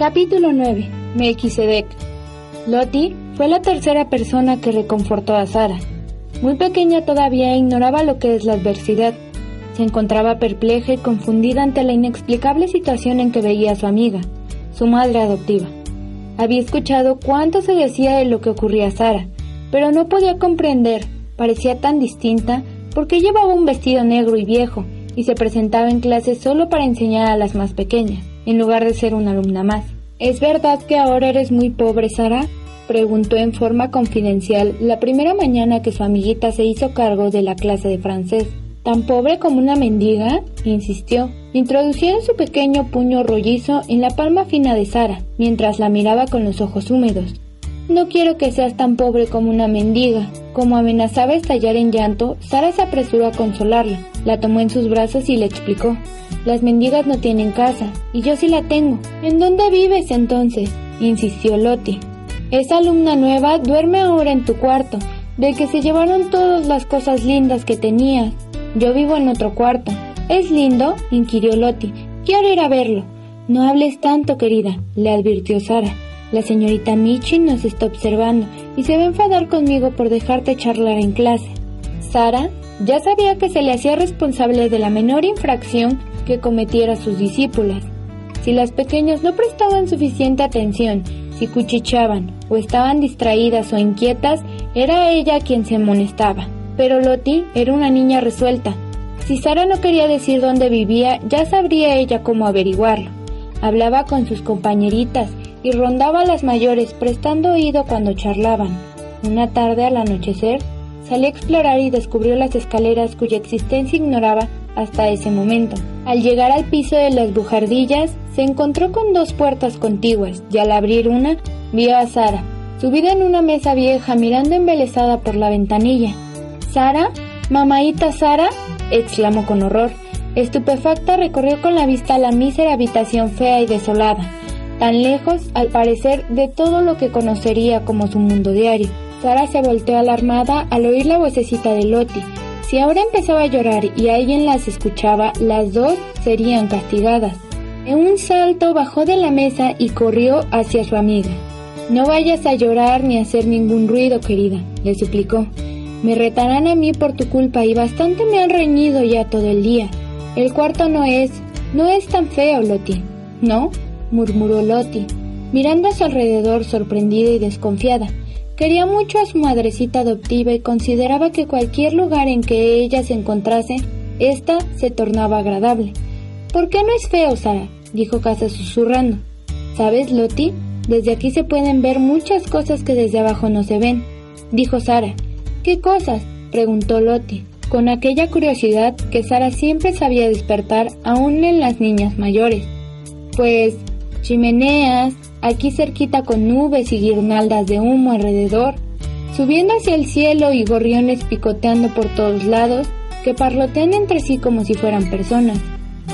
Capítulo 9. Melquisedec. Loti fue la tercera persona que reconfortó a Sara. Muy pequeña todavía ignoraba lo que es la adversidad. Se encontraba perpleja y confundida ante la inexplicable situación en que veía a su amiga, su madre adoptiva. Había escuchado cuánto se decía de lo que ocurría a Sara, pero no podía comprender, parecía tan distinta, porque llevaba un vestido negro y viejo y se presentaba en clase solo para enseñar a las más pequeñas en lugar de ser una alumna más. ¿Es verdad que ahora eres muy pobre, Sara? preguntó en forma confidencial la primera mañana que su amiguita se hizo cargo de la clase de francés. ¿Tan pobre como una mendiga? insistió, introduciendo su pequeño puño rollizo en la palma fina de Sara, mientras la miraba con los ojos húmedos. No quiero que seas tan pobre como una mendiga. Como amenazaba estallar en llanto, Sara se apresuró a consolarla, la tomó en sus brazos y le explicó. Las mendigas no tienen casa, y yo sí la tengo. ¿En dónde vives entonces? insistió Loti. Esa alumna nueva duerme ahora en tu cuarto, del que se llevaron todas las cosas lindas que tenías. Yo vivo en otro cuarto. ¿Es lindo? inquirió Loti. Quiero ir a verlo. No hables tanto, querida, le advirtió Sara. La señorita Michi nos está observando y se va a enfadar conmigo por dejarte charlar en clase. Sara ya sabía que se le hacía responsable de la menor infracción que cometiera sus discípulas. Si las pequeñas no prestaban suficiente atención, si cuchicheaban o estaban distraídas o inquietas, era ella quien se amonestaba. Pero Loti era una niña resuelta. Si Sara no quería decir dónde vivía, ya sabría ella cómo averiguarlo. Hablaba con sus compañeritas y rondaba las mayores prestando oído cuando charlaban. Una tarde al anochecer, salió a explorar y descubrió las escaleras cuya existencia ignoraba hasta ese momento. Al llegar al piso de las bujardillas, se encontró con dos puertas contiguas y al abrir una, vio a Sara, subida en una mesa vieja mirando embelesada por la ventanilla. ¿Sara? ¿Mamaita Sara? exclamó con horror. Estupefacta recorrió con la vista la mísera habitación fea y desolada tan lejos, al parecer, de todo lo que conocería como su mundo diario. Sara se volteó alarmada al oír la vocecita de Loti. Si ahora empezaba a llorar y alguien las escuchaba, las dos serían castigadas. En un salto bajó de la mesa y corrió hacia su amiga. No vayas a llorar ni a hacer ningún ruido, querida, le suplicó. Me retarán a mí por tu culpa y bastante me han reñido ya todo el día. El cuarto no es, no es tan feo, Loti. ¿No? Murmuró Loti, mirando a su alrededor sorprendida y desconfiada. Quería mucho a su madrecita adoptiva y consideraba que cualquier lugar en que ella se encontrase, ésta se tornaba agradable. ¿Por qué no es feo, Sara? dijo Casa susurrando. ¿Sabes, Loti? Desde aquí se pueden ver muchas cosas que desde abajo no se ven, dijo Sara. ¿Qué cosas? preguntó Loti, con aquella curiosidad que Sara siempre sabía despertar aún en las niñas mayores. Pues chimeneas, aquí cerquita con nubes y guirnaldas de humo alrededor, subiendo hacia el cielo y gorriones picoteando por todos lados que parlotean entre sí como si fueran personas.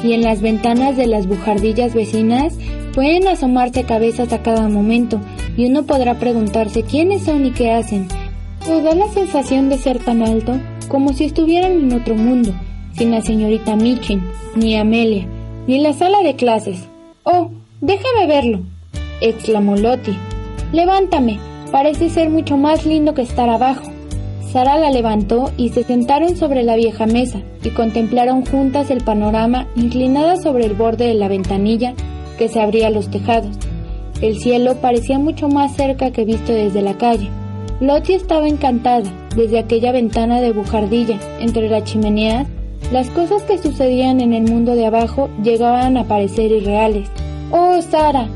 Y en las ventanas de las bujardillas vecinas pueden asomarse cabezas a cada momento y uno podrá preguntarse quiénes son y qué hacen. O da la sensación de ser tan alto como si estuvieran en otro mundo, sin la señorita Michin, ni Amelia, ni la sala de clases. Oh, Déjame verlo, exclamó Loti. Levántame, parece ser mucho más lindo que estar abajo. Sara la levantó y se sentaron sobre la vieja mesa y contemplaron juntas el panorama inclinada sobre el borde de la ventanilla que se abría a los tejados. El cielo parecía mucho más cerca que visto desde la calle. Loti estaba encantada. Desde aquella ventana de bujardilla, entre las chimeneas, las cosas que sucedían en el mundo de abajo llegaban a parecer irreales. ¡Oh, Sara!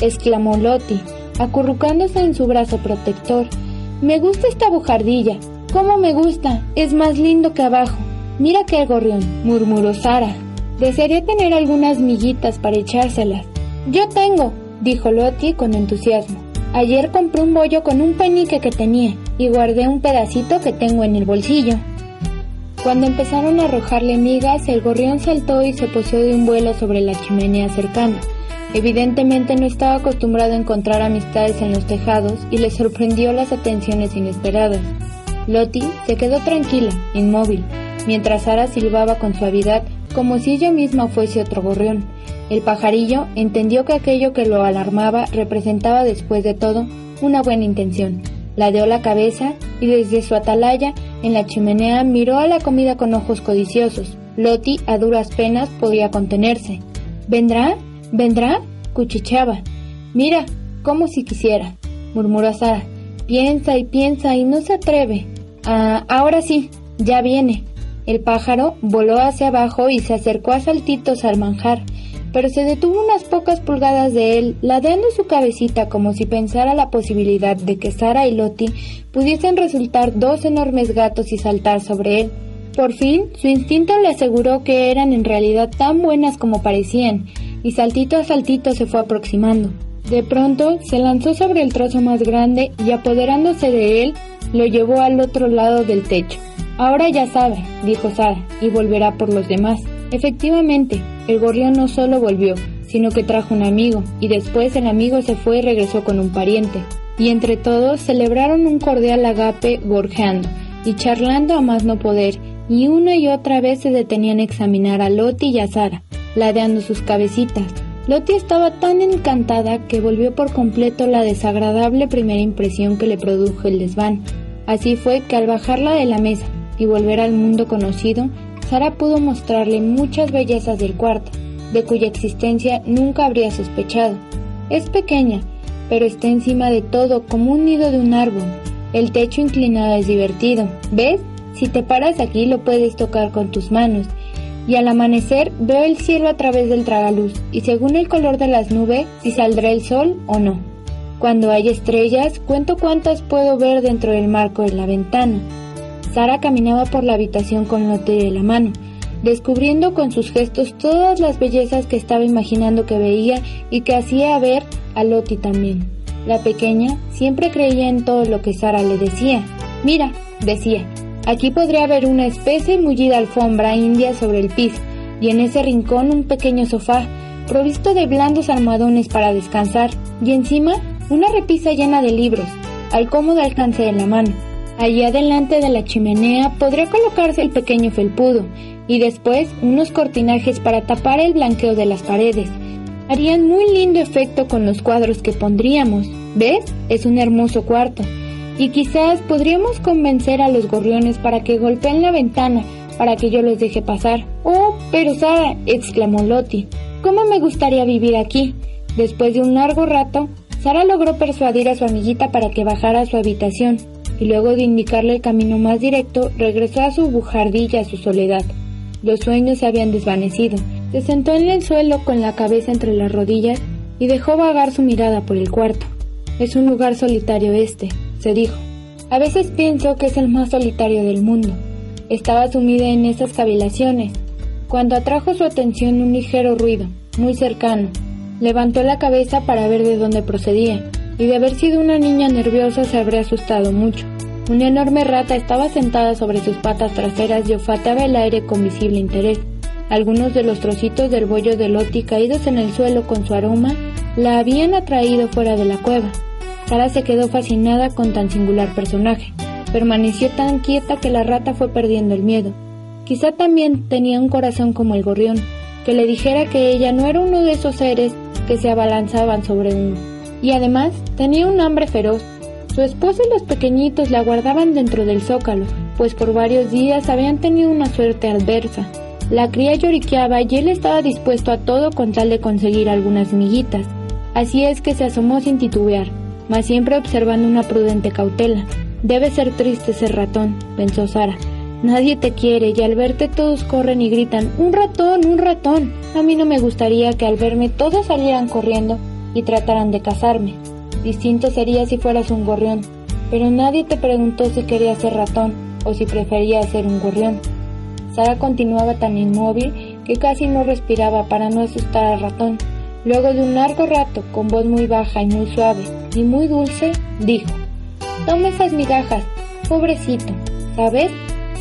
exclamó Loti, acurrucándose en su brazo protector. Me gusta esta bujardilla. ¿Cómo me gusta? Es más lindo que abajo. Mira qué gorrión, murmuró Sara. Desearía tener algunas miguitas para echárselas. Yo tengo, dijo Lottie con entusiasmo. Ayer compré un bollo con un penique que tenía y guardé un pedacito que tengo en el bolsillo. Cuando empezaron a arrojarle migas, el gorrión saltó y se posó de un vuelo sobre la chimenea cercana. Evidentemente no estaba acostumbrado a encontrar amistades en los tejados y le sorprendió las atenciones inesperadas. Lottie se quedó tranquila, inmóvil, mientras Sara silbaba con suavidad como si ella misma fuese otro gorrión. El pajarillo entendió que aquello que lo alarmaba representaba después de todo una buena intención. Ladeó la cabeza y desde su atalaya en la chimenea miró a la comida con ojos codiciosos. Loti a duras penas podía contenerse. ¿Vendrá? ¿Vendrá? cuchicheaba. Mira, como si quisiera, murmuró Sara. Piensa y piensa y no se atreve. Ah, ahora sí, ya viene. El pájaro voló hacia abajo y se acercó a saltitos al manjar pero se detuvo unas pocas pulgadas de él, ladeando su cabecita como si pensara la posibilidad de que Sara y Lottie pudiesen resultar dos enormes gatos y saltar sobre él. Por fin, su instinto le aseguró que eran en realidad tan buenas como parecían, y saltito a saltito se fue aproximando. De pronto, se lanzó sobre el trozo más grande y apoderándose de él, lo llevó al otro lado del techo. Ahora ya sabe, dijo Sara, y volverá por los demás. Efectivamente, el gorrión no solo volvió, sino que trajo un amigo, y después el amigo se fue y regresó con un pariente. Y entre todos celebraron un cordial agape gorjeando y charlando a más no poder, y una y otra vez se detenían a examinar a Loti y a Sara, ladeando sus cabecitas. Loti estaba tan encantada que volvió por completo la desagradable primera impresión que le produjo el desván. Así fue que al bajarla de la mesa y volver al mundo conocido, Sara pudo mostrarle muchas bellezas del cuarto, de cuya existencia nunca habría sospechado. Es pequeña, pero está encima de todo como un nido de un árbol. El techo inclinado es divertido. ¿Ves? Si te paras aquí lo puedes tocar con tus manos. Y al amanecer veo el cielo a través del tragaluz y según el color de las nubes si saldrá el sol o no. Cuando hay estrellas cuento cuántas puedo ver dentro del marco de la ventana. Sara caminaba por la habitación con Lotte de la mano, descubriendo con sus gestos todas las bellezas que estaba imaginando que veía y que hacía ver a Loti también. La pequeña siempre creía en todo lo que Sara le decía. Mira, decía, aquí podría haber una especie mullida alfombra india sobre el piso y en ese rincón un pequeño sofá provisto de blandos almohadones para descansar y encima una repisa llena de libros, al cómodo alcance de la mano. Allí adelante de la chimenea podría colocarse el pequeño felpudo y después unos cortinajes para tapar el blanqueo de las paredes. Harían muy lindo efecto con los cuadros que pondríamos. ¿Ves? Es un hermoso cuarto. Y quizás podríamos convencer a los gorriones para que golpeen la ventana para que yo los deje pasar. Oh, pero Sara, exclamó Loti, ¿cómo me gustaría vivir aquí? Después de un largo rato, Sara logró persuadir a su amiguita para que bajara a su habitación y luego de indicarle el camino más directo, regresó a su bujardilla, a su soledad. Los sueños se habían desvanecido. Se sentó en el suelo con la cabeza entre las rodillas y dejó vagar su mirada por el cuarto. Es un lugar solitario este, se dijo. A veces pienso que es el más solitario del mundo. Estaba sumida en esas cavilaciones, cuando atrajo su atención un ligero ruido, muy cercano. Levantó la cabeza para ver de dónde procedía y de haber sido una niña nerviosa se habría asustado mucho. Una enorme rata estaba sentada sobre sus patas traseras y olfateaba el aire con visible interés. Algunos de los trocitos del bollo de Loti caídos en el suelo con su aroma la habían atraído fuera de la cueva. Sara se quedó fascinada con tan singular personaje. Permaneció tan quieta que la rata fue perdiendo el miedo. Quizá también tenía un corazón como el gorrión, que le dijera que ella no era uno de esos seres que se abalanzaban sobre uno y además tenía un hambre feroz. Su esposa y los pequeñitos la guardaban dentro del zócalo, pues por varios días habían tenido una suerte adversa. La cría lloriqueaba y él estaba dispuesto a todo con tal de conseguir algunas miguitas. Así es que se asomó sin titubear, mas siempre observando una prudente cautela. Debe ser triste ser ratón, pensó Sara. Nadie te quiere y al verte todos corren y gritan, ¡Un ratón, un ratón! A mí no me gustaría que al verme todos salieran corriendo y trataran de casarme. Distinto sería si fueras un gorrión, pero nadie te preguntó si querías ser ratón o si preferías ser un gorrión. Sara continuaba tan inmóvil que casi no respiraba para no asustar al ratón, Luego de un largo rato, con voz muy baja y muy suave y muy dulce, dijo, Toma esas migajas, pobrecito, ¿sabes?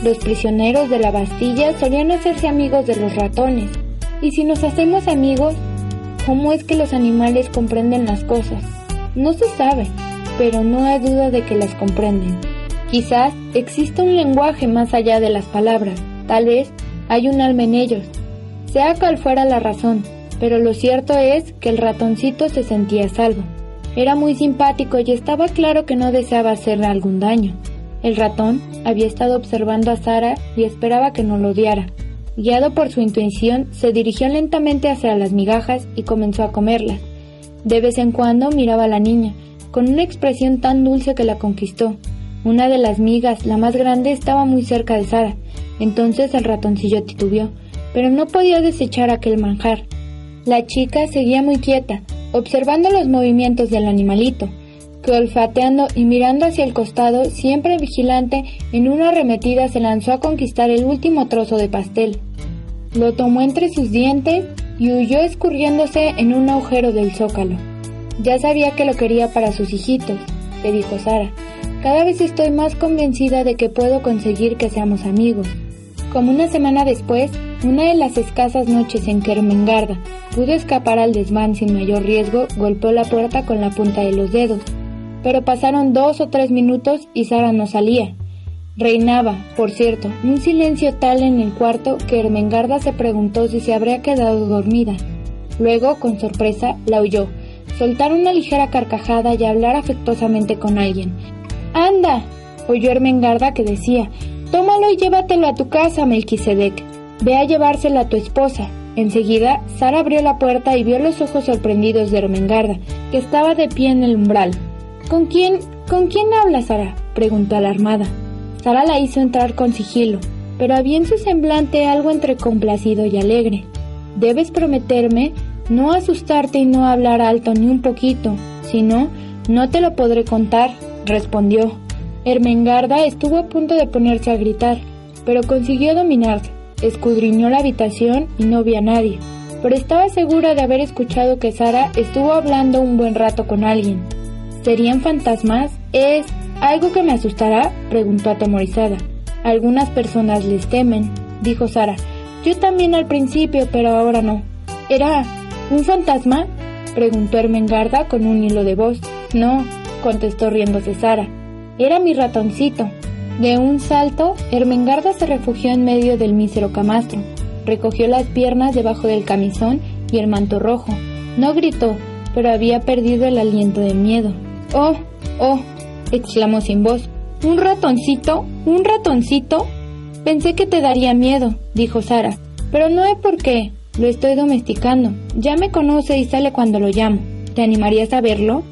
Los prisioneros de la Bastilla solían hacerse amigos de los ratones. Y si nos hacemos amigos, ¿cómo es que los animales comprenden las cosas? No se sabe, pero no hay duda de que las comprenden. Quizás exista un lenguaje más allá de las palabras, tal vez hay un alma en ellos. Sea cual fuera la razón, pero lo cierto es que el ratoncito se sentía salvo. Era muy simpático y estaba claro que no deseaba hacerle algún daño. El ratón había estado observando a Sara y esperaba que no lo odiara. Guiado por su intuición, se dirigió lentamente hacia las migajas y comenzó a comerlas. De vez en cuando miraba a la niña, con una expresión tan dulce que la conquistó. Una de las migas, la más grande, estaba muy cerca de Sara. Entonces el ratoncillo titubeó, pero no podía desechar aquel manjar. La chica seguía muy quieta, observando los movimientos del animalito, que olfateando y mirando hacia el costado, siempre vigilante, en una arremetida se lanzó a conquistar el último trozo de pastel. Lo tomó entre sus dientes y huyó escurriéndose en un agujero del zócalo. Ya sabía que lo quería para sus hijitos, le dijo Sara. Cada vez estoy más convencida de que puedo conseguir que seamos amigos. Como una semana después, una de las escasas noches en que Ermengarda pudo escapar al desván sin mayor riesgo, golpeó la puerta con la punta de los dedos. Pero pasaron dos o tres minutos y Sara no salía. Reinaba, por cierto, un silencio tal en el cuarto que Ermengarda se preguntó si se habría quedado dormida. Luego, con sorpresa, la oyó, soltar una ligera carcajada y hablar afectuosamente con alguien. ¡Anda! oyó Ermengarda que decía, Tómalo y llévatelo a tu casa, Melquisedec. Ve a llevárselo a tu esposa. Enseguida, Sara abrió la puerta y vio los ojos sorprendidos de Ermengarda, que estaba de pie en el umbral. ¿Con quién, con quién habla Sara? preguntó alarmada. Sara la hizo entrar con sigilo, pero había en su semblante algo entre complacido y alegre. Debes prometerme no asustarte y no hablar alto ni un poquito, si no, no te lo podré contar, respondió. Ermengarda estuvo a punto de ponerse a gritar, pero consiguió dominarse. Escudriñó la habitación y no vio a nadie, pero estaba segura de haber escuchado que Sara estuvo hablando un buen rato con alguien. ¿Serían fantasmas? ¿Es algo que me asustará? preguntó atemorizada. Algunas personas les temen, dijo Sara. Yo también al principio, pero ahora no. ¿Era un fantasma? preguntó Ermengarda con un hilo de voz. No, contestó riéndose Sara. Era mi ratoncito. De un salto, Ermengarda se refugió en medio del mísero camastro. Recogió las piernas debajo del camisón y el manto rojo. No gritó, pero había perdido el aliento de miedo. ¡Oh! ¡Oh! exclamó sin voz. ¿Un ratoncito? ¿Un ratoncito? Pensé que te daría miedo, dijo Sara. Pero no es por qué. Lo estoy domesticando. Ya me conoce y sale cuando lo llamo. ¿Te animarías a verlo?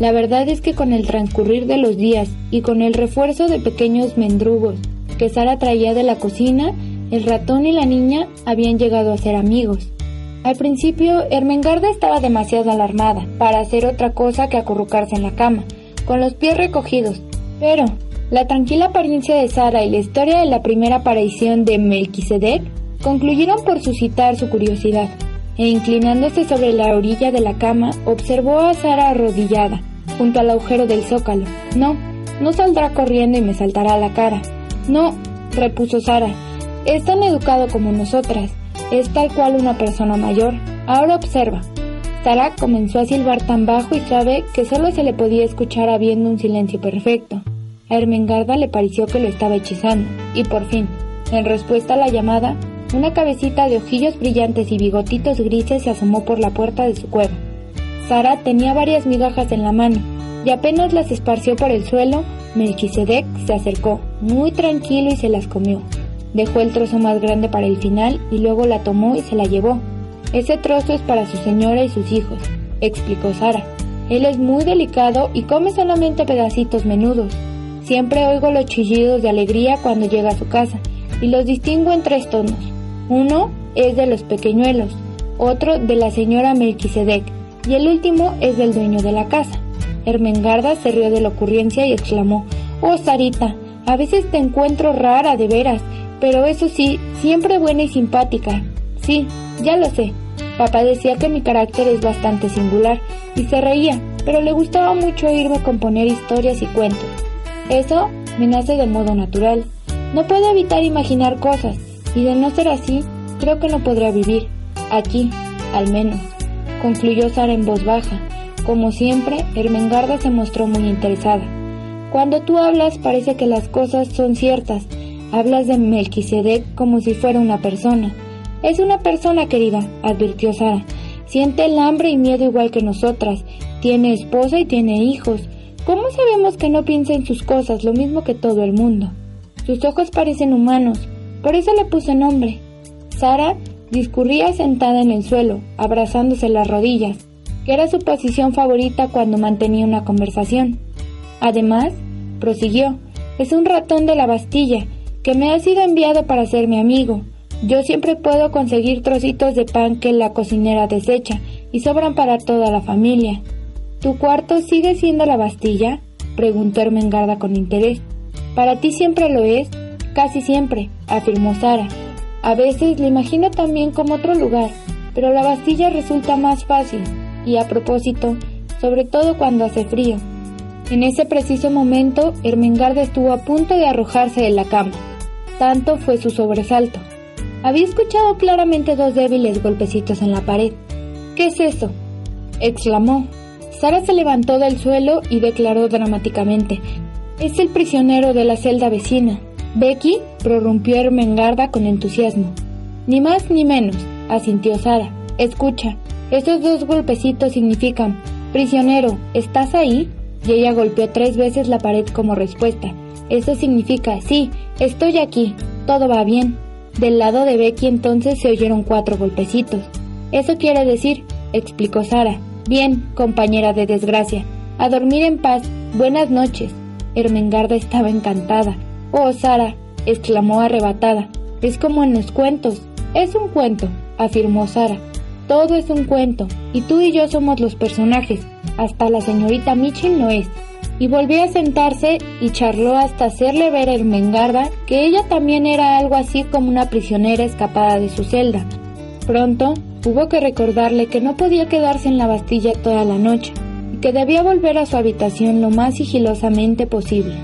La verdad es que con el transcurrir de los días y con el refuerzo de pequeños mendrugos que Sara traía de la cocina, el ratón y la niña habían llegado a ser amigos. Al principio, Ermengarda estaba demasiado alarmada para hacer otra cosa que acurrucarse en la cama, con los pies recogidos, pero la tranquila apariencia de Sara y la historia de la primera aparición de Melquisedec concluyeron por suscitar su curiosidad, e inclinándose sobre la orilla de la cama, observó a Sara arrodillada, junto al agujero del zócalo. No, no saldrá corriendo y me saltará a la cara. No, repuso Sara, es tan educado como nosotras, es tal cual una persona mayor. Ahora observa. Sara comenzó a silbar tan bajo y suave que solo se le podía escuchar habiendo un silencio perfecto. A Ermengarda le pareció que lo estaba hechizando, y por fin, en respuesta a la llamada, una cabecita de ojillos brillantes y bigotitos grises se asomó por la puerta de su cueva. Sara tenía varias migajas en la mano y apenas las esparció por el suelo, Melquisedec se acercó, muy tranquilo y se las comió. Dejó el trozo más grande para el final y luego la tomó y se la llevó. Ese trozo es para su señora y sus hijos, explicó Sara. Él es muy delicado y come solamente pedacitos menudos. Siempre oigo los chillidos de alegría cuando llega a su casa y los distingo en tres tonos. Uno es de los pequeñuelos, otro de la señora Melquisedec y el último es del dueño de la casa. Ermengarda se rió de la ocurrencia y exclamó, Oh, Sarita, a veces te encuentro rara de veras, pero eso sí, siempre buena y simpática. Sí, ya lo sé. Papá decía que mi carácter es bastante singular y se reía, pero le gustaba mucho oírme componer historias y cuentos. Eso me nace de modo natural. No puedo evitar imaginar cosas y de no ser así, creo que no podría vivir. Aquí, al menos, concluyó Sara en voz baja. Como siempre, Ermengarda se mostró muy interesada. Cuando tú hablas parece que las cosas son ciertas. Hablas de Melquisedec como si fuera una persona. Es una persona querida, advirtió Sara. Siente el hambre y miedo igual que nosotras. Tiene esposa y tiene hijos. ¿Cómo sabemos que no piensa en sus cosas lo mismo que todo el mundo? Sus ojos parecen humanos, por eso le puse nombre. Sara discurría sentada en el suelo, abrazándose las rodillas, que era su posición favorita cuando mantenía una conversación. Además, prosiguió, es un ratón de la Bastilla, que me ha sido enviado para ser mi amigo. Yo siempre puedo conseguir trocitos de pan que la cocinera desecha y sobran para toda la familia. ¿Tu cuarto sigue siendo la Bastilla? preguntó Ermengarda con interés. Para ti siempre lo es, casi siempre, afirmó Sara. A veces le imagino también como otro lugar, pero la Bastilla resulta más fácil, y a propósito, sobre todo cuando hace frío. En ese preciso momento, Ermengarda estuvo a punto de arrojarse de la cama. Tanto fue su sobresalto. Había escuchado claramente dos débiles golpecitos en la pared. ¿Qué es eso? exclamó. Sara se levantó del suelo y declaró dramáticamente. Es el prisionero de la celda vecina. Becky prorrumpió Ermengarda con entusiasmo. Ni más ni menos, asintió Sara. Escucha, esos dos golpecitos significan, prisionero, ¿estás ahí? Y ella golpeó tres veces la pared como respuesta. Eso significa, sí, estoy aquí, todo va bien. Del lado de Becky entonces se oyeron cuatro golpecitos. Eso quiere decir, explicó Sara. Bien, compañera de desgracia. A dormir en paz. Buenas noches. Ermengarda estaba encantada. Oh, Sara, exclamó arrebatada. Es como en los cuentos. Es un cuento, afirmó Sara. Todo es un cuento, y tú y yo somos los personajes. Hasta la señorita Mitchell no es y volvió a sentarse y charló hasta hacerle ver a Ermengarda que ella también era algo así como una prisionera escapada de su celda. Pronto hubo que recordarle que no podía quedarse en la Bastilla toda la noche y que debía volver a su habitación lo más sigilosamente posible.